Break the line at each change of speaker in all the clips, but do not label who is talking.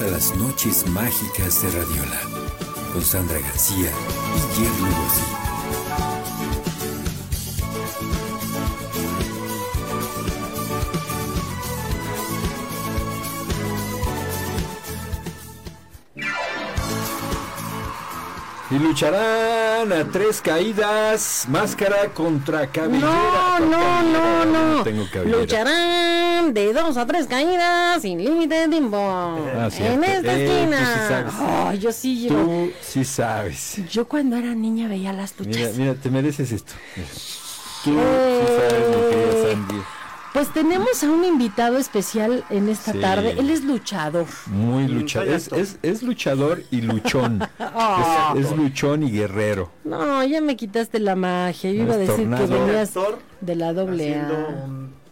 A las noches mágicas de Radiola con Sandra García y Jerry Rossi.
Y lucharán a tres caídas, máscara contra cabellera.
No, no, no, no.
tengo cabellera.
Lucharán de dos a tres caídas sin límite de tiempo.
Ah,
en esta
Eh, sí
esquina.
sabes.
Ay, yo sí. Yo,
Tú sí sabes.
yo cuando era niña veía las luchas.
Mira, mira, te mereces esto. Mira. Tú
Eh,
sí sabes, mi querida Sandy.
Pues tenemos a un invitado especial en esta
Sí.
tarde. Él es luchador.
Muy luchador. Es,
actor.
es, es luchador y luchón.
Ah.
es, es luchón y guerrero.
No, ya me quitaste la magia. Yo
No
iba a decir
tornado.
que venías de la doble
haciendo
A.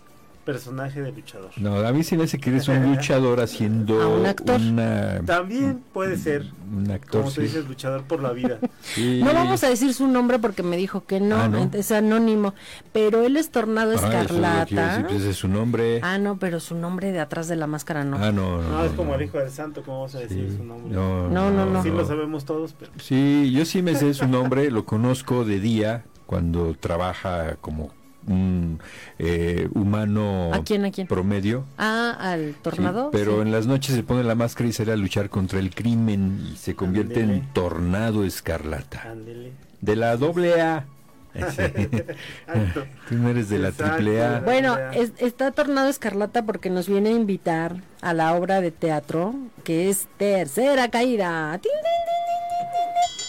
personaje de luchador.
No, a mí sí me hace que eres un luchador haciendo
A un actor.
una-
También puede ser,
un actor.
como tú
sí.
dices, luchador por la vida.
Sí.
No vamos a decir su nombre porque me dijo que no,
Ah, ¿no?
es anónimo, pero él es Tornado
Ah, eso es lo que iba a
Escarlata.
decir, pues ese es su nombre.
Ah, no, pero su nombre de atrás de la máscara no.
Ah, no, no.
No, es como
no.
el hijo del santo, ¿cómo vamos a decir
Sí.
su nombre?
No,
No, no, no.
Sí lo sabemos todos, pero
Sí, yo sí me sé su nombre, lo conozco de día cuando trabaja como un eh, humano
¿A quién, a quién?
promedio.
Ah, al
Sí,
Tornado.
pero
sí.
en las noches se pone la máscara y sale a luchar contra el crimen y se convierte en. Tornado Escarlata. De la doble A. Tú no eres de la
Exacto.
triple A.
Bueno, es- está Tornado Escarlata porque nos viene a invitar a la obra de teatro que es Tercera Caída. ¡Tin, tin, tin, tin, tin, tin!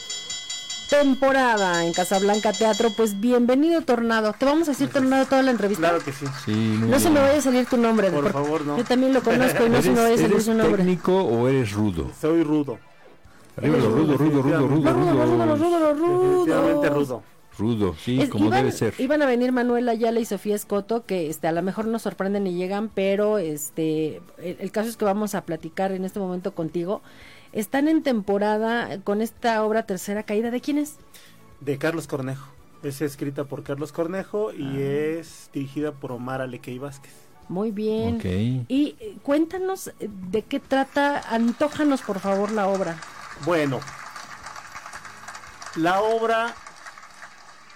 Temporada en Casablanca Teatro. Pues bienvenido, Tornado. Te vamos a decir Tornado toda la entrevista.
Claro que sí.
Sí, muy
No se me vaya a salir tu nombre.
Por favor, no.
Yo también lo conozco y no se me
¿Eres,
vaya a salir
eres
su nombre.
técnico o eres rudo?
Soy rudo.
Arriba lo rudo, rudo, rudo, rudo,
rudo, rudo,
rudo.
rudo. Rudo,
sí,
Es-
como
iban,
debe ser.
iban a venir Manuel Ayala y Sofía Escoto, que este, a lo mejor nos sorprenden y llegan, pero este, el, el caso es que vamos a platicar en este momento contigo. Están en temporada con esta obra Tercera Caída. ¿De quién es?
De Carlos Cornejo. Es escrita por Carlos Cornejo y
Ah.
es dirigida por Omar Alequei Vázquez.
Muy bien.
Ok.
Y eh, cuéntanos eh, de qué trata, antójanos por favor la obra.
Bueno, la obra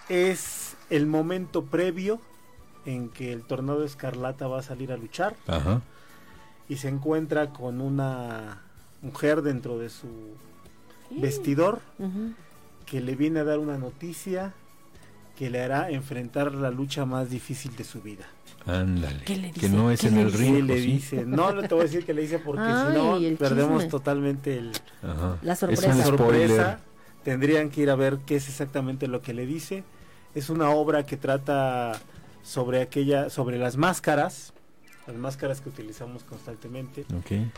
es el momento previo en que el tornado escarlata va a salir a luchar
Ajá.
y se encuentra con una mujer dentro de su vestidor que le viene a dar una noticia que le hará enfrentar la lucha más difícil de su vida.
Ándale.
¿Qué le
Que no es
¿Qué
en
le
el ring.
le dice, no, no te voy a decir que le dice porque si no perdemos
chisme.
totalmente el,
Ajá.
La
Es
sorpresa.
sorpresa. Tendrían que ir a ver qué es exactamente lo que le dice. Es una obra que trata sobre aquella, sobre las máscaras, las máscaras que utilizamos constantemente,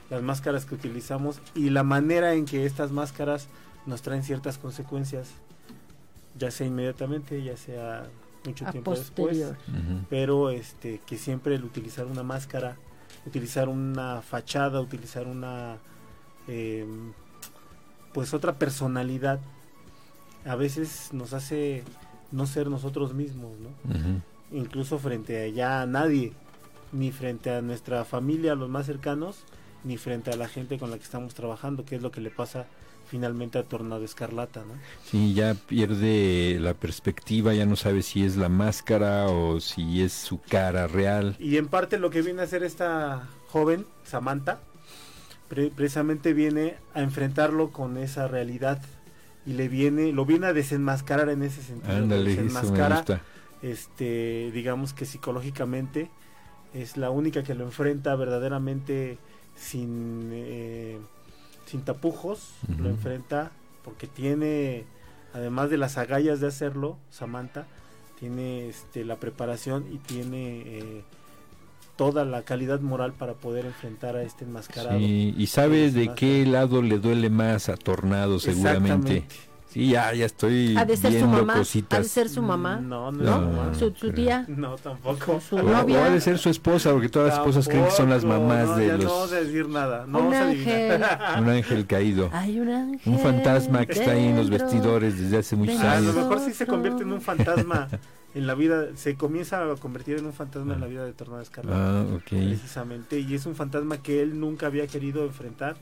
las máscaras que utilizamos y la manera en que estas máscaras nos traen ciertas consecuencias, ya sea inmediatamente, ya sea mucho
A
tiempo
posterior.
después, pero este que siempre el utilizar una máscara, utilizar una fachada, utilizar una em, pues otra personalidad, a veces nos hace no ser nosotros mismos, ¿no? Incluso frente a ya a nadie, ni frente a nuestra familia, a los más cercanos, ni frente a la gente con la que estamos trabajando, que es lo que le pasa finalmente a Tornado Escarlata, ¿no?
Sí, ya pierde la perspectiva, ya no sabe si es la máscara o si es su cara real.
Y en parte lo que viene a hacer esta joven, Samantha, pre- precisamente viene a enfrentarlo con esa realidad y le viene, lo viene a desenmascarar en ese sentido.
Ándale,
desenmascara, este, digamos que psicológicamente es la única que lo enfrenta verdaderamente sin, eh, sin tapujos, lo enfrenta porque tiene, además de las agallas de hacerlo, Samantha, tiene este, la preparación y tiene eh, toda la calidad moral para poder enfrentar a este enmascarado.
Sí, y sabe
Es
de qué lado le duele más a Tornado seguramente.
Exactamente.
Sí, ya, ya estoy
¿Ha de ser su
viendo
mamá? ¿Ha de
cositas.
ser su mamá?
No, no,
No,
su.
¿Su, tía?
No, tampoco.
Su
O,
novia.
o ha de ser su esposa, porque todas las esposas creen que son las mamás
no,
de
ya
los...
No vamos a decir nada. No
Un
vamos a
ángel.
adivinar.
Un ángel caído.
Hay un ángel.
Un fantasma que está ahí en los vestidores desde hace muchos
de
A lo
años.
mejor sí se convierte en un fantasma en la vida, se comienza a convertir en un fantasma en la vida de Tornado Escarlata.
Ah, ok.
Precisamente, y es un fantasma que él nunca había querido enfrentar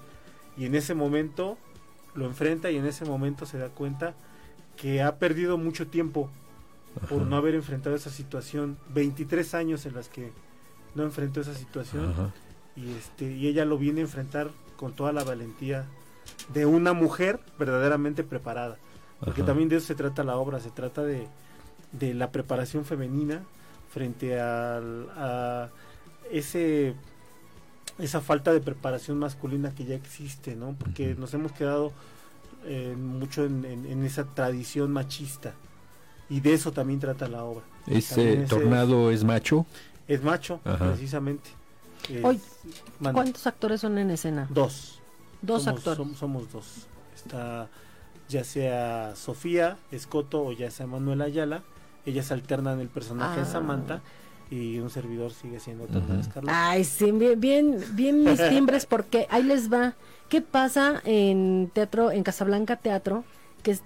y en ese momento lo enfrenta y en ese momento se da cuenta que ha perdido mucho tiempo por no haber enfrentado esa situación 23 años en las que no enfrentó esa situación
Ajá.
y este y ella lo viene a enfrentar con toda la valentía de una mujer verdaderamente preparada porque
Ajá.
también de eso se trata la obra se trata de, de la preparación femenina frente al- a ese esa falta de preparación masculina que ya existe no porque nos hemos quedado eh, mucho en, en- en esa tradición machista y de eso también trata la obra
Ese tornado es macho.
es macho
Ajá.
precisamente Es-.
¿Cuántos actores son en escena?
Dos.
Dos
somos,
actores.
som- somos dos. Está ya sea Sofía Escoto o ya sea Manuel Ayala. Ellas alternan el personaje de
Ah.
Samantha y un servidor sigue siendo
Ujú.
Ternán Escarlata.
Ay, sí, bien, bien, bien mis timbres, porque ahí les va. ¿Qué pasa en teatro, en Casablanca Teatro? Que es,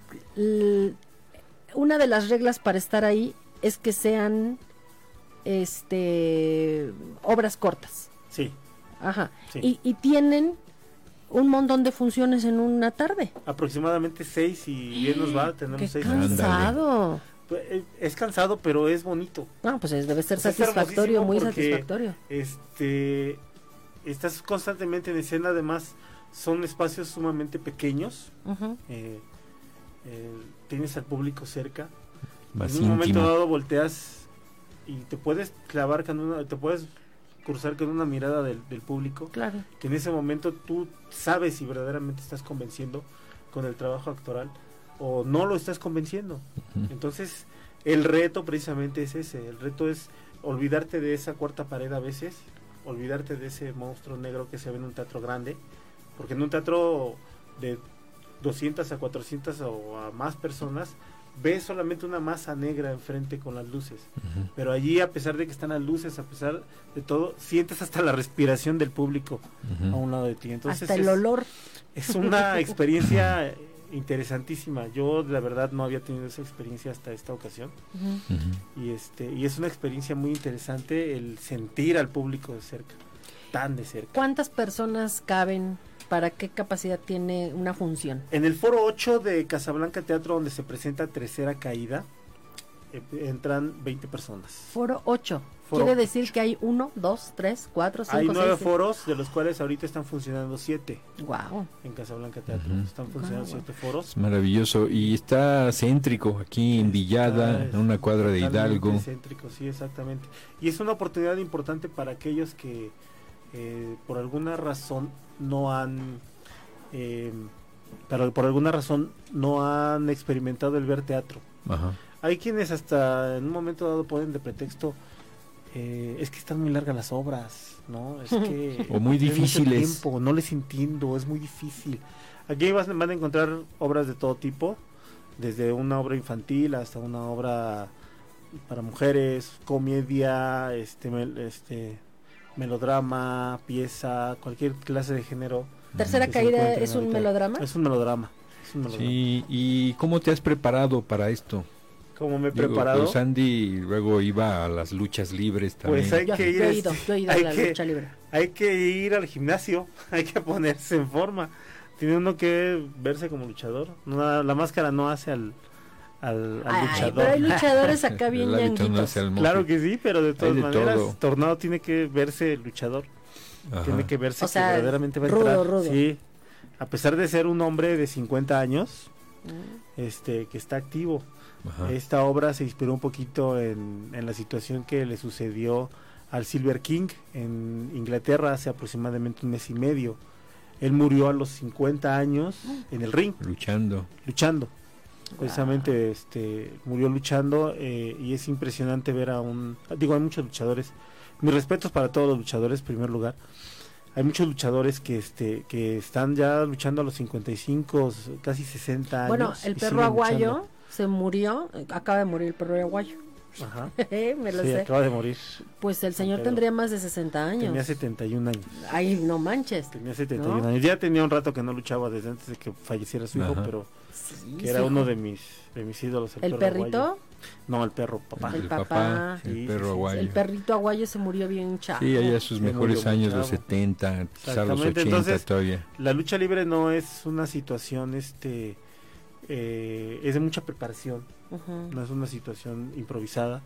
una de las reglas para estar ahí es que sean este obras cortas.
Sí,
Ajá.
Sí.
Y, y tienen un montón de funciones en una tarde.
aproximadamente seis y bien nos va. Tenemos
Qué
seis.
Cansado.
Pues, eh, Es cansado, pero es bonito.
No, pues es- debe ser
Pues
satisfactorio, muy
porque-
satisfactorio.
Este, estás constantemente en escena. Además, son espacios sumamente pequeños. Eh, eh, tienes al público cerca.
Más
en un momento dado volteas y te puedes clavar con una, te puedes cruzar con una mirada del, del público,
Claro.
que en ese momento tú sabes si verdaderamente estás convenciendo con el trabajo actoral o no lo estás convenciendo. Entonces, el reto precisamente es ese, el reto es olvidarte de esa cuarta pared a veces, olvidarte de ese monstruo negro que se ve en un teatro grande, porque en un teatro de 200 a 400 o a más personas, ves solamente una masa negra enfrente con las luces. Pero allí, a pesar de que están las luces, a pesar de todo, sientes hasta la respiración del público a un lado de ti. Entonces
Hasta el
es,
olor.
es una experiencia interesantísima. Yo, la verdad, no había tenido esa experiencia hasta esta ocasión. Y, este, y es una experiencia muy interesante el sentir al público de cerca, tan de cerca.
¿Cuántas personas caben? ¿Para qué capacidad tiene una función?
En el foro 8 de Casablanca Teatro, donde se presenta Tercera Caída, entran 20 personas.
Foro 8.
Foro
Quiere decir que hay uno, dos, tres, cuatro,
Hay
cinco,
nueve
seis.
foros, de los cuales ahorita están funcionando siete
Wow.
en Casablanca Teatro. Están funcionando
Guau.
siete foros.
Es maravilloso. Y está céntrico aquí en Villada,
Está,
en una cuadra de Hidalgo.
céntrico, sí, exactamente. Y es una oportunidad importante para aquellos que eh, por alguna razón no han, eh, pero por alguna razón no han experimentado el ver teatro.
Ajá.
Hay quienes hasta en un momento dado ponen de pretexto eh, es que están muy largas las obras, ¿no? Es que
O muy difíciles.
tiempo, no les entiendo, es muy difícil. Aquí vas- van a encontrar obras de todo tipo, desde una obra infantil hasta una obra para mujeres, comedia, este, este melodrama, pieza, cualquier clase de género.
Tercera caída
encuentren
es un
ahorita.
melodrama.
Es un melodrama. es un melodrama.
Sí, ¿y cómo te has preparado para esto?
Como me he
Digo,
preparado.
pues Andy luego iba a las luchas libres también.
Pues hay
Yo,
que ir,
yo he ido, yo he ido a
hay
la
que-
lucha libre.
Hay que ir al gimnasio, hay que ponerse en forma. Tiene uno que verse como luchador. No, la máscara no hace al, al, al
Ay,
luchador.
pero hay luchadores acá bien
no
ñanguitos.
monje.
Claro que sí, pero de todas
de
maneras,
todo.
Tornado tiene que verse luchador.
Ajá.
Tiene que verse
O sea,
que verdaderamente va a
rudo,
entrar.
rudo.
Sí. A pesar de ser un hombre de 50 años,
Mm.
este, que está activo.
Ajá.
Esta obra se inspiró un poquito en, en la situación que le sucedió al Silver King en Inglaterra hace aproximadamente un mes y medio. Él murió a los 50 años en el ring,
Luchando.
luchando. Precisamente este, murió luchando eh, y es impresionante ver a un... Digo, hay muchos luchadores. Mis respetos para todos los luchadores, en primer lugar. Hay muchos luchadores que este que están ya luchando a los 55, casi 60 años.
Bueno, el
y
perro
siguen
aguayo
luchando.
Se murió, eh, acaba de morir el perro aguayo.
Ajá.
Me lo
Sí,
sé.
acaba de morir.
Pues el señor
Pero
tendría más de 60 años.
Tenía 71 años.
Ay, no manches.
Tenía 71
¿No?
años. Ya tenía un rato que no luchaba desde antes de que falleciera su hijo,
Ajá.
pero
Sí,
que era
sí.
uno de mis, de mis ídolos.
¿El
perro
perrito?
aguayo. No, el perro, papá.
El papá.
el
Sí, sí,
perro
sí,
aguayo.
El perrito aguayo se murió bien chavo.
Sí, allá sus
Se
mejores años, los
chavo.
70, quizá los
Exactamente,
80
entonces-
todavía.
La lucha libre no es una situación, este, eh, es de mucha preparación. No es una situación improvisada,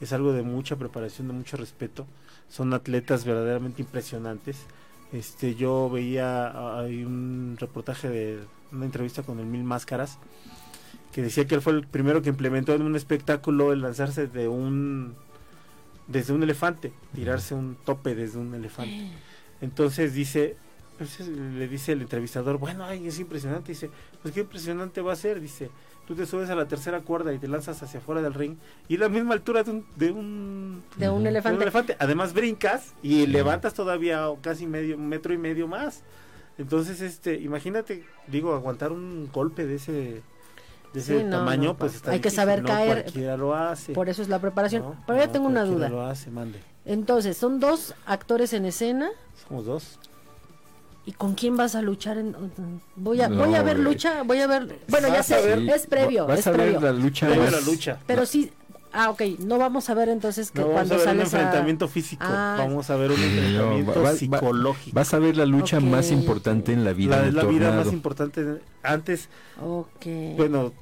es algo de mucha preparación, de mucho respeto. Son atletas verdaderamente impresionantes. Este, yo veía hay un reportaje de una entrevista con el Mil Máscaras que decía que él fue el primero que implementó en un espectáculo el lanzarse de un desde un elefante, tirarse un tope desde un elefante. Entonces dice, le dice el entrevistador, bueno, ay, es impresionante, dice, pues qué impresionante va a ser, dice, tú te subes a la tercera cuerda y te lanzas hacia afuera del ring y la misma altura de un, de un,
De un
Ujú.
de
elefante.
un elefante, además brincas y levantas todavía casi medio un metro y medio más. Entonces, este, imagínate, digo, aguantar un golpe de ese de ese
Sí, no,
tamaño,
no,
pues está
hay que saber
no
caer.
Cualquiera lo hace.
Por eso es la preparación.
¿no?
Pero ya tengo una duda.
Lo hace, mande.
Entonces, son dos actores en escena.
Somos dos.
¿Y con quién vas a luchar? En... Voy a,
No,
voy a ver lucha, voy a ver... Bueno, ya sé,
ver-
es previo,
Vas
es
a ver
previo.
la lucha
Previo a
más-
la lucha.
Pero sí... Ah, ok, no vamos a ver entonces que
No, vamos
cuando
a ver un
a...
enfrentamiento físico,
Ah.
vamos a ver un
no,
enfrentamiento
va- va- va-
psicológico.
Vas a ver la lucha más importante en la vida
la,
de
vida más importante. Antes,
Ok.
bueno,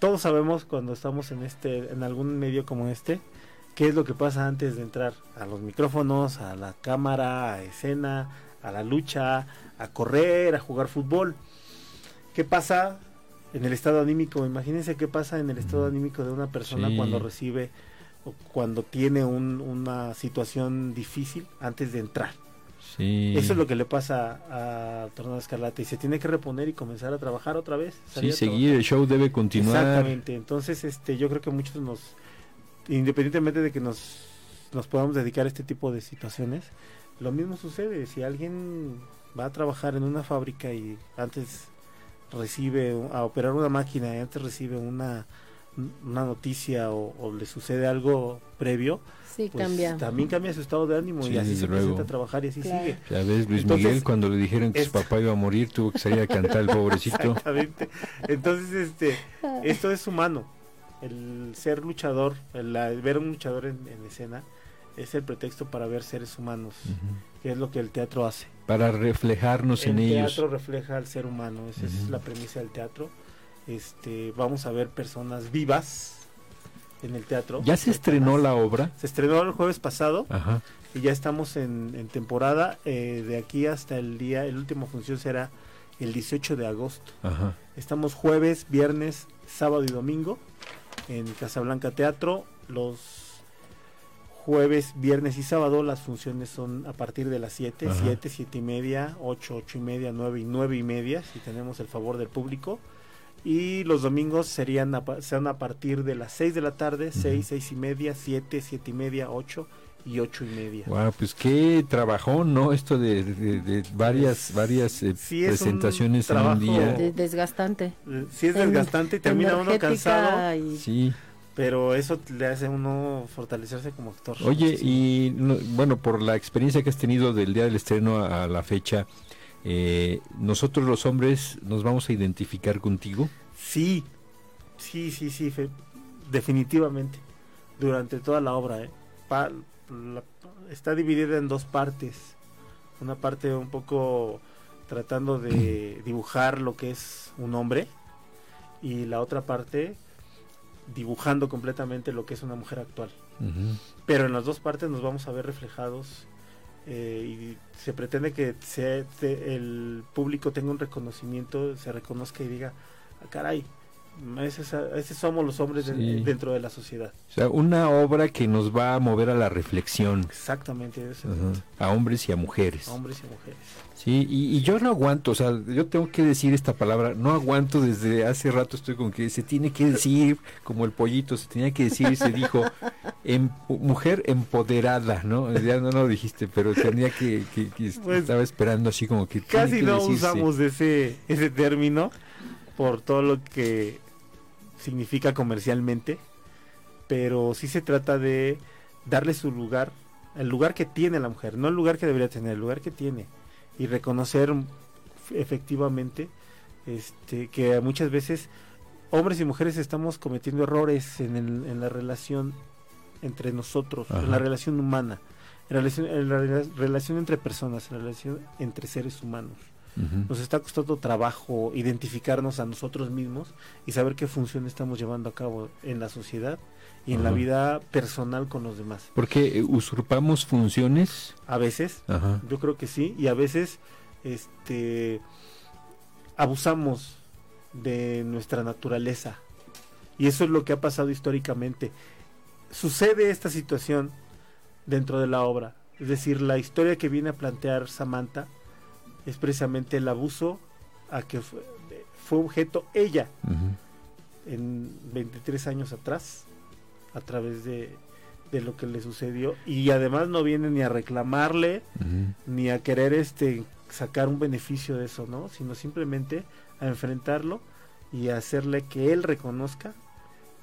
todos sabemos cuando estamos en este, en algún medio como este, qué es lo que pasa antes de entrar a los micrófonos, a la cámara, a escena, a la lucha, a correr, a jugar fútbol. ¿Qué pasa en el estado anímico? Imagínense qué pasa en el estado anímico de una persona
Sí.
cuando recibe o cuando tiene un- una situación difícil antes de entrar.
Sí.
Eso es lo que le pasa a Tornado Escarlata y se tiene que reponer y comenzar a trabajar otra vez.
Sí, seguir, el show debe continuar.
Exactamente. Entonces, este, yo creo que muchos nos, independientemente de que nos, nos podamos dedicar a este tipo de situaciones, lo mismo sucede. Si alguien va a trabajar en una fábrica y antes recibe a operar una máquina y antes recibe una una noticia o, o le sucede algo previo,
Sí,
pues
cambia.
también cambia su estado de ánimo
Sí,
y así se presenta
luego.
a trabajar y así
Claro.
sigue.
Ya ves, Luis
Entonces,
Miguel, cuando le dijeron que su papá iba a morir, tuvo que salir a cantar el pobrecito.
Exactamente. Entonces, este, esto es humano. El ser luchador, el, la- el ver a un luchador en, en escena, es el pretexto para ver seres humanos,
Ujú.
que es lo que el teatro hace.
Para reflejarnos
el
en ellos.
teatro refleja al ser humano, esa es la premisa del teatro. Este, vamos a ver personas vivas en el teatro.
¿Ya se estrenó la obra?
Se estrenó el jueves pasado
Ajá.
y ya estamos en, en temporada. eh, de aquí hasta el día, el último función será el 18 de agosto.
Ajá.
Estamos jueves, viernes, sábado y domingo en Casablanca Teatro. Los jueves, viernes y sábado las funciones son a partir de las 7,
Ajá.
7, 7 y media, 8, 8 y media, 9 y 9 y media, si tenemos el favor del público. Y los domingos serían a, sean a partir de las 6 de la tarde, 6,
Ujú.
6 y media, 7, 7 y media, 8 y 8 y media.
Wow, pues qué trabajón, ¿no? Esto de, de- de varias, varias eh,
Sí, es un
presentaciones en un día.
De- desgastante.
Sí es
En-
desgastante y termina uno cansado.
y-
Sí.
Pero eso le hace a uno fortalecerse como actor.
Oye, y no- bueno, por la experiencia que has tenido del día del estreno a, a la fecha, eh, nosotros los hombres nos vamos a identificar contigo.
Sí, sí, sí, sí, fe- definitivamente. Durante toda la obra, ¿eh? Pa- la- está dividida en dos partes. Una parte un poco tratando de dibujar lo que es un hombre y la otra parte dibujando completamente lo que es una mujer actual. Pero en las dos partes nos vamos a ver reflejados eh, y se pretende que se- te- el público tenga un reconocimiento, se reconozca y diga, "Ah, caray, ese, es- ese somos los hombres de- dentro de la sociedad.
O sea, una obra que nos va a mover a la reflexión,
Exactamente, eso
a hombres y a mujeres.
hombres y mujeres.
Sí, y, y yo no aguanto, o sea, yo tengo que decir esta palabra, no aguanto desde hace rato, estoy con que se tiene que decir, como el pollito, se tenía que decir y se dijo, em- mujer empoderada, ¿no? Ya no lo dijiste, pero tenía que, que- que
Pues,
estaba esperando así como que...
Casi
que
no
decirse.
usamos ese, ese término por todo lo que significa comercialmente, pero sí se trata de darle su lugar, el lugar que tiene la mujer, no el lugar que debería tener, el lugar que tiene y reconocer efectivamente este que muchas veces hombres y mujeres estamos cometiendo errores en, el- en la relación entre nosotros, en la relación humana, en la relación, en la rela- relación entre personas, en la relación entre seres humanos. Nos está costando trabajo identificarnos a nosotros mismos y saber qué función estamos llevando a cabo en la sociedad y en la vida personal con los demás.
Porque eh, usurpamos funciones.
A veces, yo creo que sí, y a veces este abusamos de nuestra naturaleza. Y eso es lo que ha pasado históricamente. Sucede esta situación dentro de la obra. Es decir, la historia que viene a plantear Samantha es precisamente el abuso a que fue, fue objeto ella en 23 años atrás a través de, de lo que le sucedió. Y además no viene ni a reclamarle ni a querer este sacar un beneficio de eso, ¿no? Sino simplemente a enfrentarlo y a hacerle que él reconozca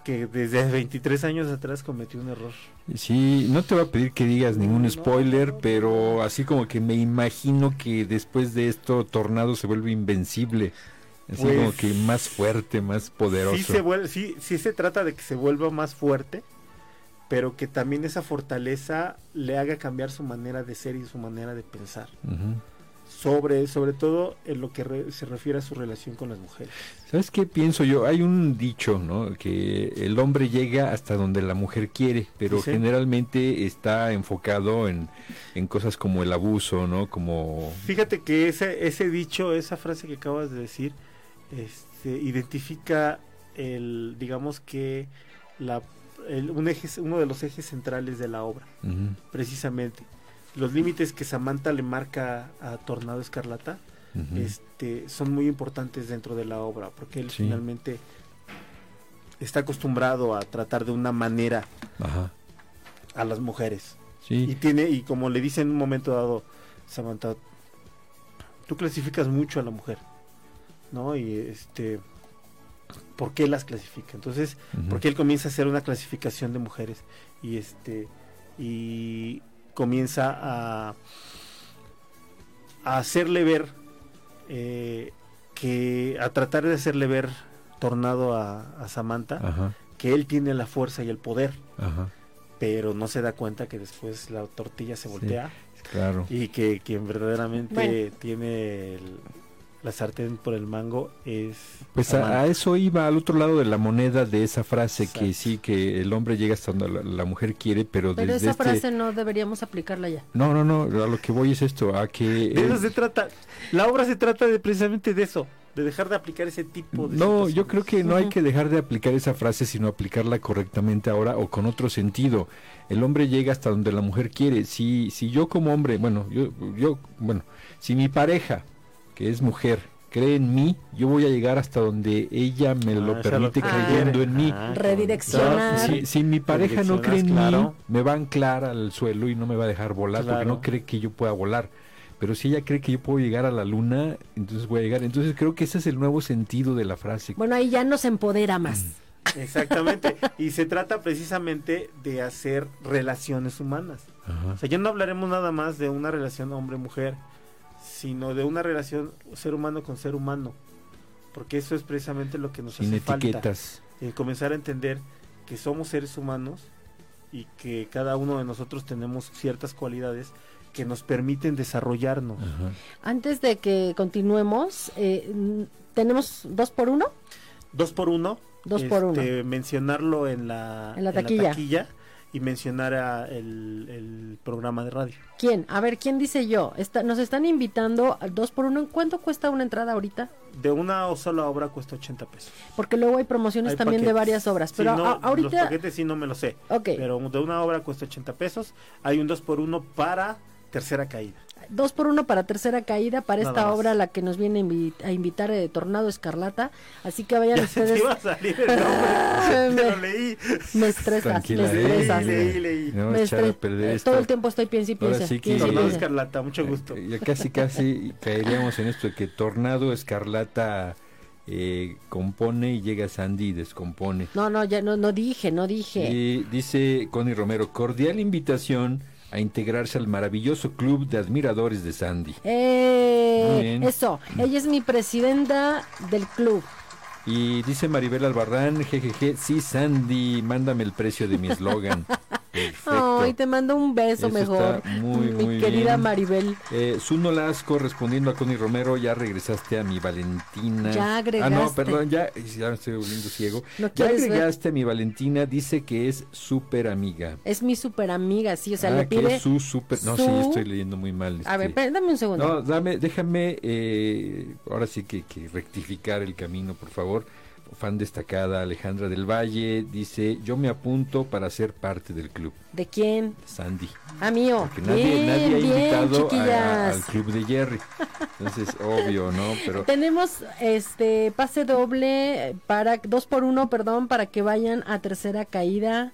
que desde 23 años atrás cometió un error.
Sí, no te voy a pedir que digas ningún
No,
spoiler,
no, no,
pero así como que me imagino que después de esto Tornado se vuelve invencible. Así
Pues,
como que más fuerte, más poderoso.
Sí se vuelve, sí, sí se trata de que se vuelva más fuerte, pero que también esa fortaleza le haga cambiar su manera de ser y su manera de pensar.
Ujú.
Sobre, sobre todo en lo que re- se refiere a su relación con las mujeres.
¿Sabes qué pienso yo? Hay un dicho, ¿no? Que el hombre llega hasta donde la mujer quiere, pero
Sí, sí.
generalmente está enfocado en, en cosas como el abuso, ¿no? Como...
Fíjate que ese, ese dicho, esa frase que acabas de decir, este, identifica el, digamos que la, el- un eje, uno de los ejes centrales de la obra, precisamente. Los límites que Samantha le marca a Tornado Escarlata este, son muy importantes dentro de la obra, porque él
Sí.
finalmente está acostumbrado a tratar de una manera
Ajá.
a las mujeres.
Sí.
Y tiene, y como le dice en un momento dado Samantha, tú clasificas mucho a la mujer, ¿no? Y este, ¿por qué las clasifica? Entonces,
Ujú.
porque él comienza a hacer una clasificación de mujeres y este, y comienza a, a hacerle ver, eh, que, a tratar de hacerle ver tornado a, a Samantha,
Ajá.
que él tiene la fuerza y el poder
Ajá.
pero no se da cuenta que después la tortilla se
Sí.
voltea
Claro.
y que quien verdaderamente
Bueno.
tiene el- la sartén por el mango es
Pues a, eso iba al otro lado de la moneda de esa frase que sí que el hombre llega hasta donde la, la mujer quiere, pero,
Pero
desde
esa
este
frase no deberíamos aplicarla ya.
no no no a lo que voy es esto a que
de eso
eh,
se trata la obra se trata de precisamente de eso de dejar de aplicar ese tipo de
no, yo creo que no hay que dejar de aplicar esa frase, sino aplicarla correctamente ahora o con otro sentido. El hombre llega hasta donde la mujer quiere. Si, si yo como hombre, bueno, yo, yo, bueno, si mi pareja, que es mujer, cree en mí, yo voy a llegar hasta donde ella me
Ah,
lo
es
permite creyendo en mí.
Ah,
Redireccionar.
Si, si mi pareja no cree en mí,
Claro.
me va a anclar al suelo y no me va a dejar volar porque no cree que yo pueda volar. Pero si ella cree que yo puedo llegar a la luna, entonces voy a llegar. Entonces creo que ese es el nuevo sentido de la frase.
Bueno, ahí ya nos empodera más.
exactamente y se trata precisamente de hacer relaciones humanas
Ajá.
o sea ya no hablaremos nada más de una relación hombre mujer sino de una relación ser humano con ser humano porque eso es precisamente lo que nos
Sin
hace falta
etiquetas.
el comenzar a entender que somos seres humanos y que cada uno de nosotros tenemos ciertas cualidades que nos permiten desarrollarnos.
Ajá.
Antes de que continuemos, eh, ¿tenemos dos por uno?
Dos por uno.
Dos por uno.
este, Mencionarlo en la,
En la taquilla.
taquilla y mencionar a el, el programa de radio.
¿Quién? A ver, ¿quién dice yo? Está, nos están invitando al dos por uno. ¿Cuánto cuesta una entrada ahorita?
De una o sola obra cuesta 80 pesos.
Porque luego hay promociones
Hay
también de varias obras.
Sí,
Pero
no,
a-
Los
ahorita...
paquetes sí no me lo sé.
Ok,
Pero de una obra cuesta 80 pesos. Hay un dos por uno para tercera caída.
Dos por uno para tercera caída para
Nada
esta
más.
obra a la que nos viene a invi- a invitar eh, Tornado Escarlata. Así que vayan
Ya se te
ustedes.
iba a salir el nombre. Te lo leí.
Me estresas,
Tranquila,
me estresas.
Leí, leí.
No,
Me eh. Todo el tiempo estoy piensa y piensa.
sí que-
Tornado. Escarlata, mucho gusto.
Eh, Ya casi casi caeríamos en esto de que Tornado Escarlata eh, compone y llega Sandy y descompone.
No, no, ya no, no dije, no dije.
Y dice Connie Romero, cordial invitación a integrarse al maravilloso club de admiradores de Sandy.
Eh, eso, ella es mi presidenta del club.
Y dice Maribel Albarrán, jejeje, sí Sandy, mándame el precio de mi eslogan. Perfecto.
Ay, te mando un beso
Eso
mejor.
muy,
mi
muy
querida
bien.
Maribel.
Eh, Zuno Lasco respondiendo a Connie Romero, ya regresaste a mi Valentina.
Ya
Ah, no,
agregaste.
perdón, ya, ya me estoy volviendo ciego.
¿No
ya
quieres ver?
agregaste a mi Valentina, dice que es súper amiga.
Es mi super amiga, sí, o sea,
ah,
le
que
pide.
es su súper. No,
su-
sí, estoy leyendo muy mal.
A ver,
este.
dame un segundo.
No, dame, déjame, eh, ahora sí que, que rectificar el camino, por favor. Fan destacada Alejandra del Valle dice, yo me apunto para ser parte del club.
¿De quién?
Sandy.
Ah, mío.
Porque nadie,
bien,
nadie ha
bien,
invitado a- a-
chiquillas.
al club de Jerry. Entonces, obvio, ¿no? Pero
Tenemos este pase doble para dos por uno, perdón, para que vayan a tercera caída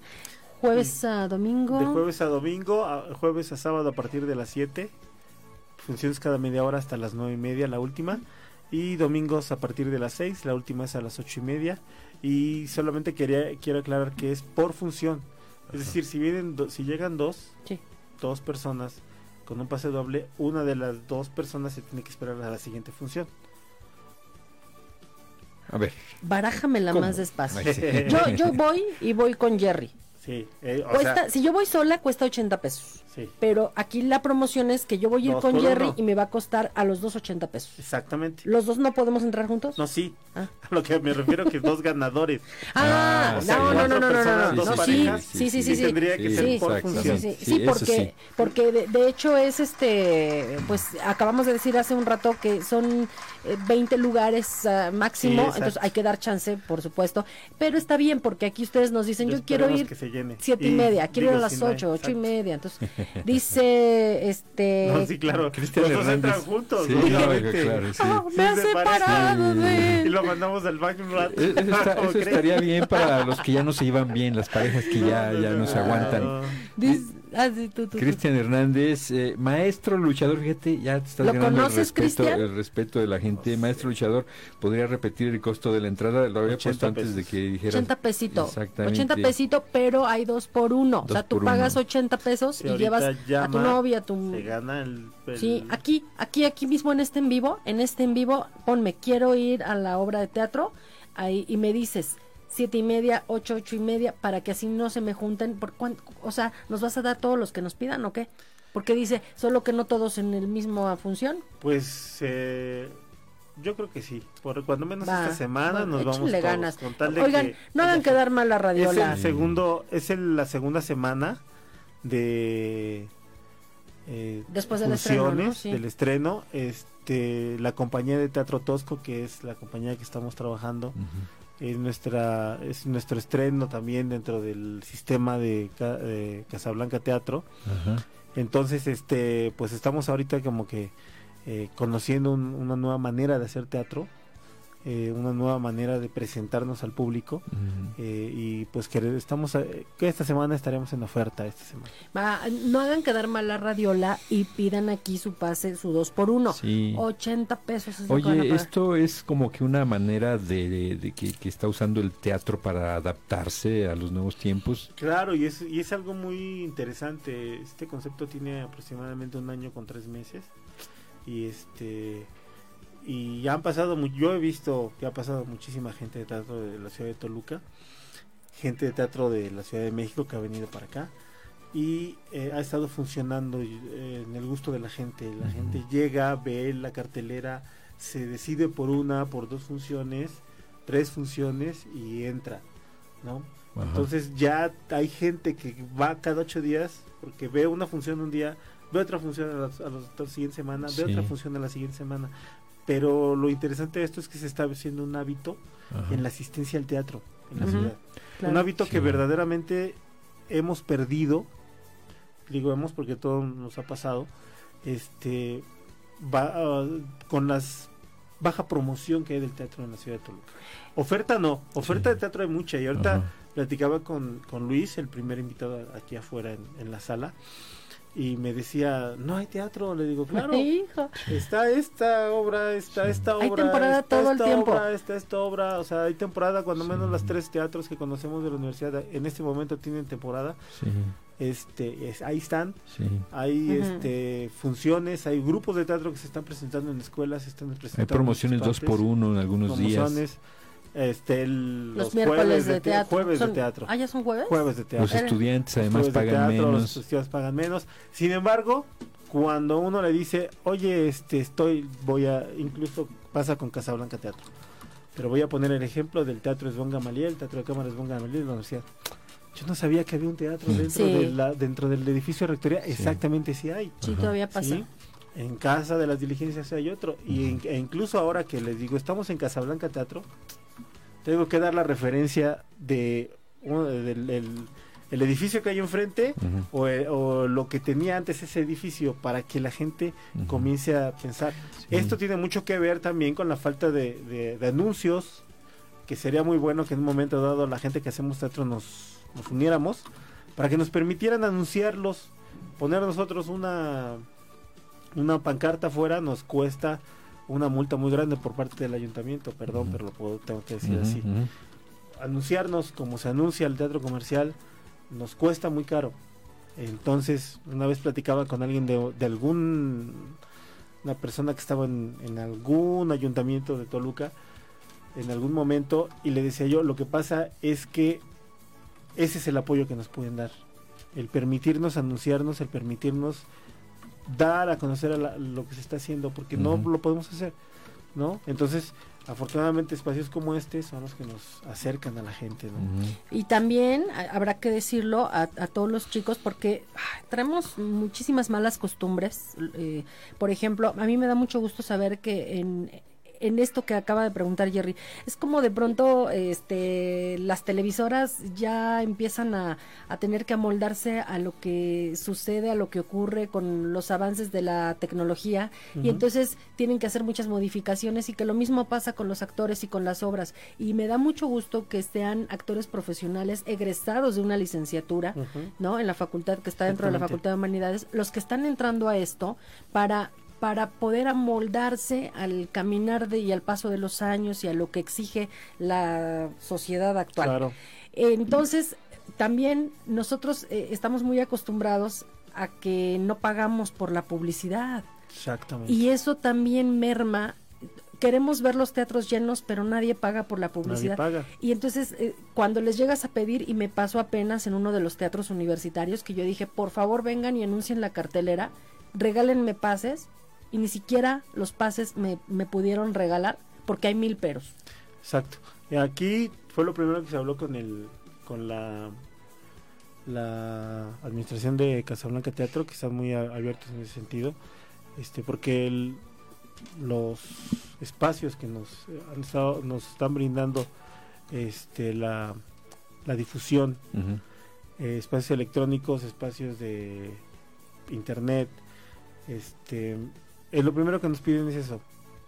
jueves a domingo.
De jueves a domingo, a- jueves a sábado a partir de las 7. Funciones cada media hora hasta las 9 y media, la última. Y domingos a partir de las 6, la última es a las 8 y media. Y solamente quería quiero aclarar que es por función. Es decir, si vienen do- si llegan dos,
Sí.
dos personas con un pase doble, una de las dos personas se tiene que esperar a la siguiente función.
a ver.
Barájamela
¿Cómo?
más despacio.
Ay, sí.
Yo, yo voy y voy con Jerry.
Sí, eh, o
Cuesta,
sea,
si yo voy sola, cuesta 80 pesos.
sí,
Pero aquí la promoción es que yo voy a ir
Dos
con Jerry
uno.
y me va a costar a los dos 80 pesos.
exactamente.
¿Los dos no podemos entrar juntos?
No, sí.
Ah.
A lo que me refiero que dos ganadores.
Ah,
Ah,
no,
sí.
no, no, no, no, no,
Personas,
no,
dos
no, sí,
parejas.
sí, sí, sí, sí,
tendría que
Sí,
ser por
sí,
función.
sí, sí,
Sí,
sí,
eso
porque,
sí.
porque de, de hecho es este, pues acabamos de decir hace un rato que son eh, 20 lugares ah, máximo, entonces hay que dar chance, por supuesto, pero está bien porque aquí ustedes nos dicen, yo quiero
Esperemos
ir
que se llene.
siete y,
Y
media, quiero ir a las
no
ocho, ocho y media, entonces dice, este,
No, sí, claro.
Cristian
Los dos
Hernández.
entran juntos,
Sí,
obviamente.
claro, sí.
"Ah,
Sí,
me ha
se
separado de
Y
él".
lo mandamos al baño un rato.
Eh, Eso, está-
¿Cómo
eso estaría bien para los que ya no se llevan bien, las parejas que ya, ya no se aguantan.
no.
Dice- ah, sí, tú, tú, tú.
Cristian Hernández, eh, maestro luchador, fíjate, ya te estás
¿Lo
ganando el respeto, el respeto de la gente. Maestro luchador, podría repetir el costo de la entrada, lo había
80
puesto antes
pesos.
de que dijeras.
80 pesito.
Exactamente.
80 pesito, pero hay dos por uno. o sea, tú pagas
uno.
80 pesos y llevas a tu novia, a tu...
Se gana el. el-
Sí, aquí, aquí, aquí mismo en este en vivo, en este en vivo, ponme, quiero ir a la obra de teatro, ahí, y me dices, siete y media, ocho, ocho y media, para que así no se me junten, por cuán- o sea, ¿nos vas a dar todos los que nos pidan o qué? Porque dice, solo que no todos en el mismo función.
Pues. Eh, yo creo que sí. Por cuando menos
Va,
esta semana nos vamos todos,
ganas.
con tal de
Oigan,
que
no hagan quedar mal la
Es
radiola.
el segundo, es el- la segunda semana de eh,
Después del estreno, ¿no?
funciones,
Sí.
del estreno. Este, la compañía de Teatro Tosco, que es la compañía que estamos trabajando. Es nuestra, es nuestro estreno también dentro del sistema de, de Casablanca Teatro.
Ajá.
Entonces, este, pues estamos ahorita como que eh, conociendo un- una nueva manera de hacer teatro, eh, una nueva manera de presentarnos al público. Eh, y pues que estamos eh, que esta semana estaremos en oferta esta semana
Va, no hagan quedar mal la radiola y pidan aquí su pase, su dos por uno.
Sí.
80 pesos es a
Oye, esto es como que una manera de, de- de que, que está usando el teatro para adaptarse a los nuevos tiempos.
claro y es y es algo muy interesante este concepto tiene aproximadamente un año con tres meses y este y ya han pasado yo he visto que ha pasado muchísima gente de teatro de la ciudad de Toluca gente de teatro de la ciudad de México que ha venido para acá y eh, ha estado funcionando eh, en el gusto de la gente la gente llega ve la cartelera se decide por una por dos funciones tres funciones y entra no entonces ya hay gente que va cada ocho días porque ve una función un día, ve otra función a la, a la- a la siguiente semana,
Sí.
ve otra función a la siguiente semana. Pero lo interesante de esto es que se está haciendo un hábito
Ajá.
en la asistencia al teatro en la ciudad.
claro.
Un hábito
Sí.
que verdaderamente hemos perdido, digo hemos porque todo nos ha pasado, este va ah, con las baja promoción que hay del teatro en la ciudad de Toluca. Oferta no, oferta
Sí.
de teatro hay mucha y ahorita
Ajá.
platicaba con, con Luis, el primer invitado aquí afuera en, en la sala, y me decía, no hay teatro, le digo, claro,
Hijo.
está esta obra, está esta obra.
Hay temporada
está
todo el
esta
tiempo.
obra, está esta obra, o sea, hay temporada, cuando menos las tres teatros que conocemos de la universidad en este momento tienen temporada,
Sí,
este, es- ahí están,
sí.
hay este, funciones, hay grupos de teatro que se están presentando en escuelas, se están presentando
Hay promociones dos por uno en algunos días.
Este, el-
Los,
los,
miércoles
jueves
de,
te-
teatro.
jueves
Son-
de teatro,
¿Ah, ya son jueves?
jueves de teatro.
Los estudiantes además
Jueves de
pagan
teatro,
menos.
Los estudiantes pagan menos. Sin embargo, cuando uno le dice, oye, este, estoy, voy a, incluso pasa con Casablanca Teatro. Pero voy a poner el ejemplo del Teatro Esbón Gamaliel, el Teatro de Cámara Esbón Gamaliel de la Universidad. Yo no sabía que había un teatro dentro,
Sí.
de la, dentro del edificio de rectoría. Exactamente sí hay.
Sí,
Ajá.
todavía pasa.
¿sí? En casa de las diligencias hay otro. Y en- e incluso ahora que les digo, estamos en Casablanca Teatro, tengo que dar la referencia de del el- edificio que hay enfrente o, eh, o lo que tenía antes ese edificio para que la gente comience a pensar.
Sí.
Esto tiene mucho que ver también con la falta de, de- de anuncios, que sería muy bueno que en un momento dado la gente que hacemos teatro nos, nos uniéramos para que nos permitieran anunciarlos, poner nosotros una, una pancarta afuera nos cuesta una multa muy grande por parte del ayuntamiento, perdón, pero lo puedo, tengo que decir así anunciarnos como se anuncia el teatro comercial nos cuesta muy caro. Entonces, una vez platicaba con alguien de, de algún, una persona que estaba en, en algún ayuntamiento de Toluca, en algún momento, y le decía yo, lo que pasa es que ese es el apoyo que nos pueden dar. El permitirnos anunciarnos, el permitirnos dar a conocer a la- lo que se está haciendo, porque no lo podemos hacer, ¿no? Entonces, afortunadamente espacios como este son los que nos acercan a la gente, ¿no?
Y también a- habrá que decirlo a, a todos los chicos porque ay, traemos muchísimas malas costumbres. eh, por ejemplo, a mí me da mucho gusto saber que en, en esto que acaba de preguntar Jerry, es como de pronto este, las televisoras ya empiezan a, a tener que amoldarse a lo que sucede, a lo que ocurre con los avances de la tecnología y entonces tienen que hacer muchas modificaciones y que lo mismo pasa con los actores y con las obras. Y me da mucho gusto que sean actores profesionales egresados de una licenciatura. ¿no? En la facultad que está dentro de la. Facultad de Humanidades, los que están entrando a esto para para poder amoldarse al caminar de, y al paso de los años y a lo que exige la sociedad actual.
Claro.
Entonces, también nosotros eh, estamos muy acostumbrados a que no pagamos por la publicidad.
Exactamente.
Y eso también merma. Queremos ver los teatros llenos, pero nadie paga por la
Nadie
publicidad.
paga.
Y entonces, eh, cuando les llegas a pedir, y me pasó apenas en uno de los teatros universitarios, que yo dije, por favor vengan y anuncien la cartelera, regálenme pases, y ni siquiera los pases me, me pudieron regalar, porque hay mil peros.
Exacto. Y aquí fue lo primero que se habló con el con la la administración de Casablanca Teatro, que están muy abiertos en ese sentido, este porque el- los espacios que nos eh, han estado, nos están brindando este la, la difusión, eh, espacios electrónicos, espacios de internet, este es lo primero que nos piden es eso,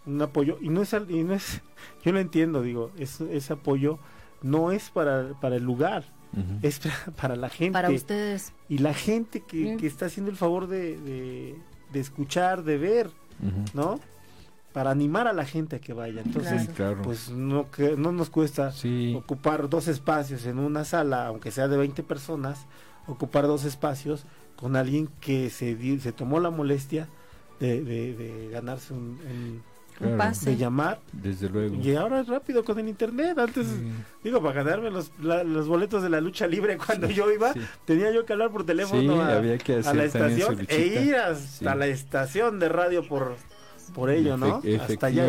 un apoyo y no es al- y no es yo lo entiendo, digo, es ese apoyo no es para, para el lugar, es para, para la gente
Para ustedes,
y la gente que, que está haciendo el favor de, de, de escuchar, de ver. ¿no? Para animar a la gente a que vaya. Entonces,
Sí, claro.
pues no que no nos cuesta
sí.
ocupar dos espacios en una sala, aunque sea de 20 personas, ocupar dos espacios con alguien que se, se tomó la molestia de, de- de ganarse un, un-
Claro.
un pase.
de llamar.
Desde luego.
Y ahora es rápido con el internet. Antes,
Sí.
digo, para ganarme los, la- los boletos de la lucha libre cuando yo iba,
Sí.
tenía yo que hablar por teléfono
Sí,
a,
había que
a
hacer
la
también
estación e ir hasta
Sí.
la estación de radio por, por ello, ¿no? Hasta allá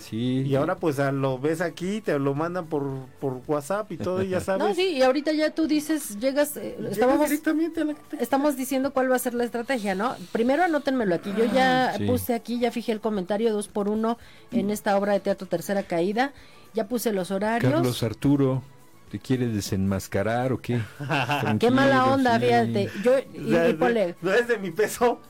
sí.
Y ahora pues a- lo ves aquí, te lo mandan por, por WhatsApp y todo, y ya sabes.
No, sí, y ahorita ya tú dices, llegas, eh,
Llegas
estábamos,
directamente a la
estamos diciendo cuál va a ser la estrategia, ¿no? Primero anótenmelo aquí. Yo ya
Sí.
puse aquí, ya fijé el comentario dos por uno en esta obra de teatro Tercera Caída. Ya puse los horarios.
Carlos Arturo, ¿te quieres desenmascarar o qué?
Qué mala onda,
sí.
fíjate. Yo, y,
O sea,
y ponle,
no es de mi peso.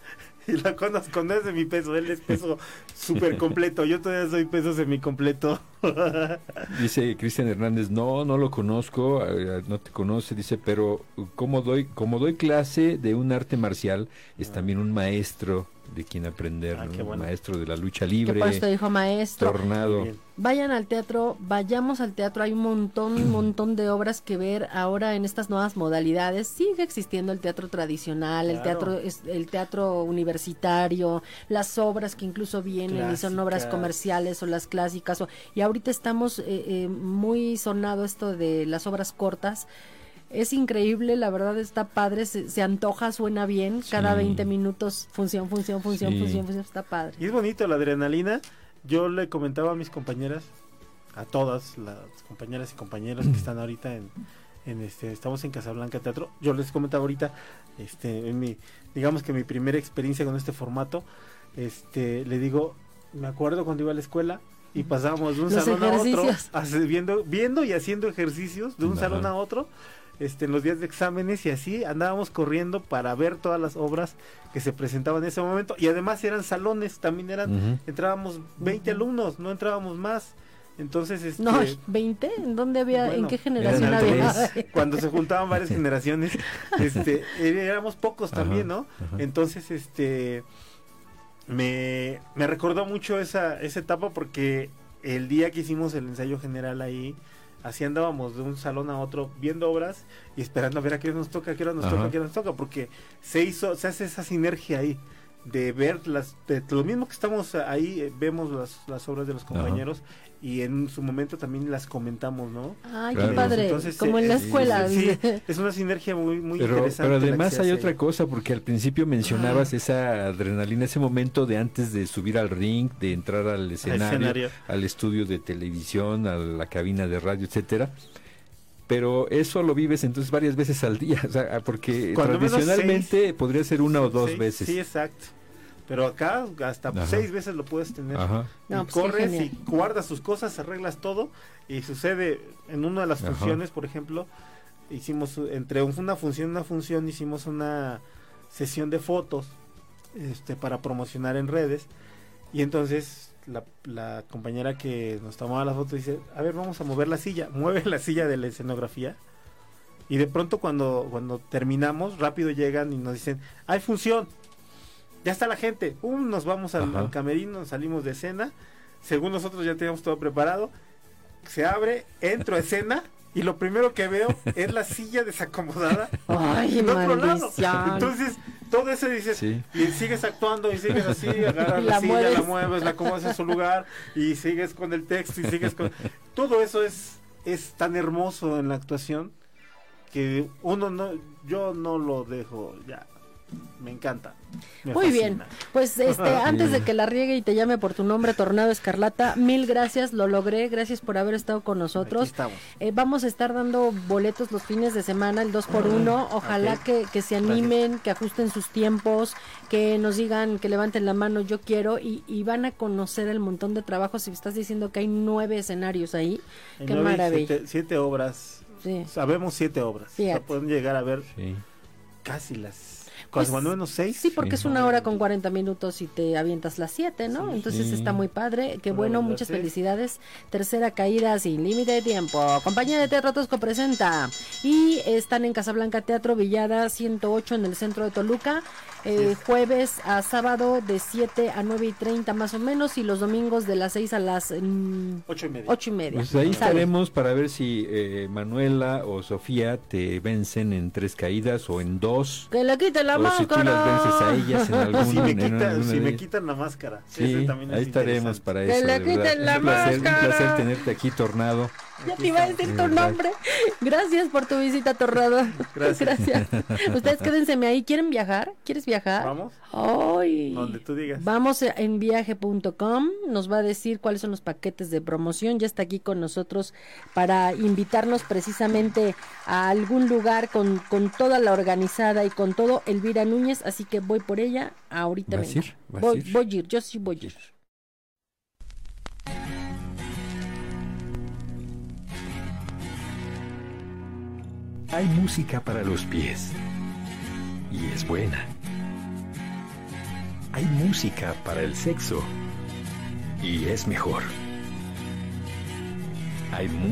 Y lo conozco, no es de mi peso, él es peso súper completo. Yo todavía soy peso semicompleto.
Dice Cristian Hernández, no, no lo conozco, eh, no te conoce, dice, pero como doy, como doy clase de un arte marcial, es también un maestro de quien aprender,
Ah,
¿no?
bueno.
maestro de la lucha
Que
libre,
por esto dijo maestro.
tornado.
Vayan al teatro, vayamos al teatro, hay un montón, un montón de obras que ver ahora en estas nuevas modalidades. Sigue existiendo el teatro tradicional, el teatro el teatro universitario, las obras que incluso vienen y son obras comerciales o las clásicas. o- y ahorita estamos eh, eh, muy sonado esto de las obras cortas. Es increíble, la verdad está padre, se, se antoja, suena bien, cada
Sí.
20 minutos función, función, función,
Sí.
función, función, está padre.
Y es bonito la adrenalina. Yo le comentaba a mis compañeras, a todas las compañeras y compañeros que están ahorita en, en este, estamos en Casablanca Teatro. Yo les comentaba ahorita, este, en mi, digamos que mi primera experiencia con este formato, este, le digo, me acuerdo cuando iba a la escuela y pasábamos de un
Los
salón a otro,
ejercicios.
hace- viendo, viendo y haciendo ejercicios de un
Ajá.
salón a otro. Este, en los días de exámenes y así andábamos corriendo para ver todas las obras que se presentaban en ese momento y además eran salones, también eran entrábamos 20 alumnos, no entrábamos más. Entonces, este,
No, 20, ¿en dónde había, en qué generación había?
tres.
cuando se juntaban varias generaciones, este, éramos pocos
Ajá,
también, ¿no?
ajá.
Entonces, este, me, me recordó mucho esa, esa etapa porque el día que hicimos el ensayo general ahí, así andábamos de un salón a otro viendo obras y esperando a ver a qué hora nos toca, a qué hora nos
Ajá.
toca, a qué hora nos toca, porque se hizo, se hace esa sinergia ahí de ver las, de lo mismo que estamos ahí, eh, vemos las, las obras de los compañeros y en su momento también las comentamos, ¿no?
Ay,
Claro.
qué padre,
Entonces,
como
eh,
en la escuela.
Sí, es una sinergia muy, muy
Pero,
interesante.
pero además hay otra cosa, porque al principio mencionabas esa adrenalina, ese momento de antes de subir al ring, de entrar al escenario,
escenario.
al estudio de televisión, a la cabina de radio, etcétera. Pero eso lo vives entonces varias veces al día, o sea, porque
Cuando
tradicionalmente podría ser una o dos veces.
Sí, exacto. Pero acá hasta
Ajá.
seis veces lo puedes tener.
Ajá.
No,
y
pues
corres y guardas tus cosas, arreglas todo y sucede en una de las
Ajá.
funciones, por ejemplo, hicimos entre un- una función y una función hicimos una sesión de fotos este para promocionar en redes y entonces la, la compañera que nos tomaba las fotos dice, "A ver, vamos a mover la silla." Mueve la silla de la escenografía. Y de pronto cuando cuando terminamos, rápido llegan y nos dicen, "Hay función." Ya está la gente. Um, nos vamos al, al camerino, salimos de escena. Según nosotros ya teníamos todo preparado. Se abre, entro a escena y lo primero que veo es la silla desacomodada
Ay,
en otro lado.
maldición.
Entonces, todo eso dices,
Sí.
y sigues actuando y sigues así, agarras la,
La
silla, la
mueves.
mueves, la acomodas en su lugar y sigues con el texto y sigues con... Todo eso es, es tan hermoso en la actuación que uno no, yo no lo dejo ya. Me encanta. me
Muy
fascina.
bien, pues este, antes de que la riegue y te llame por tu nombre, Tornado Escarlata, mil gracias, lo logré, gracias por haber estado con
Aquí
nosotros.
estamos.
Eh, vamos a estar dando boletos los fines de semana, el 2 por 1 Ojalá
ok.
que, que se animen, que ajusten sus tiempos, que nos digan, que levanten la mano, yo quiero, y, y van a conocer el montón de trabajos. Si me estás diciendo que hay nueve escenarios ahí,
Hay
qué
nueve
maravilla.
Siete, siete obras.
Sí.
Sabemos siete obras.
Fíjate.
O sea, pueden llegar a ver
Sí.
casi las...
Pues,
cuando menos seis.
Sí, porque
Sí.
es una hora con 40 minutos y te avientas las 7, ¿no?
Sí.
Entonces
Sí.
está muy padre. Qué bueno, muchas felicidades. Tercera caída sin límite de tiempo. Compañía de Teatro Tosco presenta. Y están en Casablanca Teatro Villada 108 en el centro de Toluca. eh, jueves a sábado de 7 a 9 y 30 más o menos. Y los domingos de las 6 a las mm,
Ocho y media.
8 y media.
Pues ahí
Sale.
estaremos para ver si eh, Manuela o Sofía te vencen en tres caídas o en dos.
Que le quite la
o si tú
máscara.
las vences a ellas en alguna.
si me,
en
quita-
alguna
si me quitan la máscara.
Sí,
Ese también es
ahí estaremos para
Que
eso.
le
de verdad.
quiten la
un, placer, un
máscara.
placer tenerte aquí, Tornado.
Ya te iba a decir tu nombre. Gracias por tu visita, Torrado.
Gracias.
Ustedes quédense ahí. ¿Quieren viajar? ¿Quieres viajar?
Vamos,
Ay.
donde tú digas.
Vamos en viaje.com, nos va a decir cuáles son los paquetes de promoción, ya está aquí con nosotros para invitarnos precisamente a algún lugar con, con toda la organizada y con todo Elvira Núñez, así que voy por ella ahorita.
¿Vas
vengo.
ir? ¿Vas a
Voy,
ir?
voy a ir, yo sí voy a ir.
Hay música para los pies. Y es buena. Hay música para el sexo. Y es mejor.
hay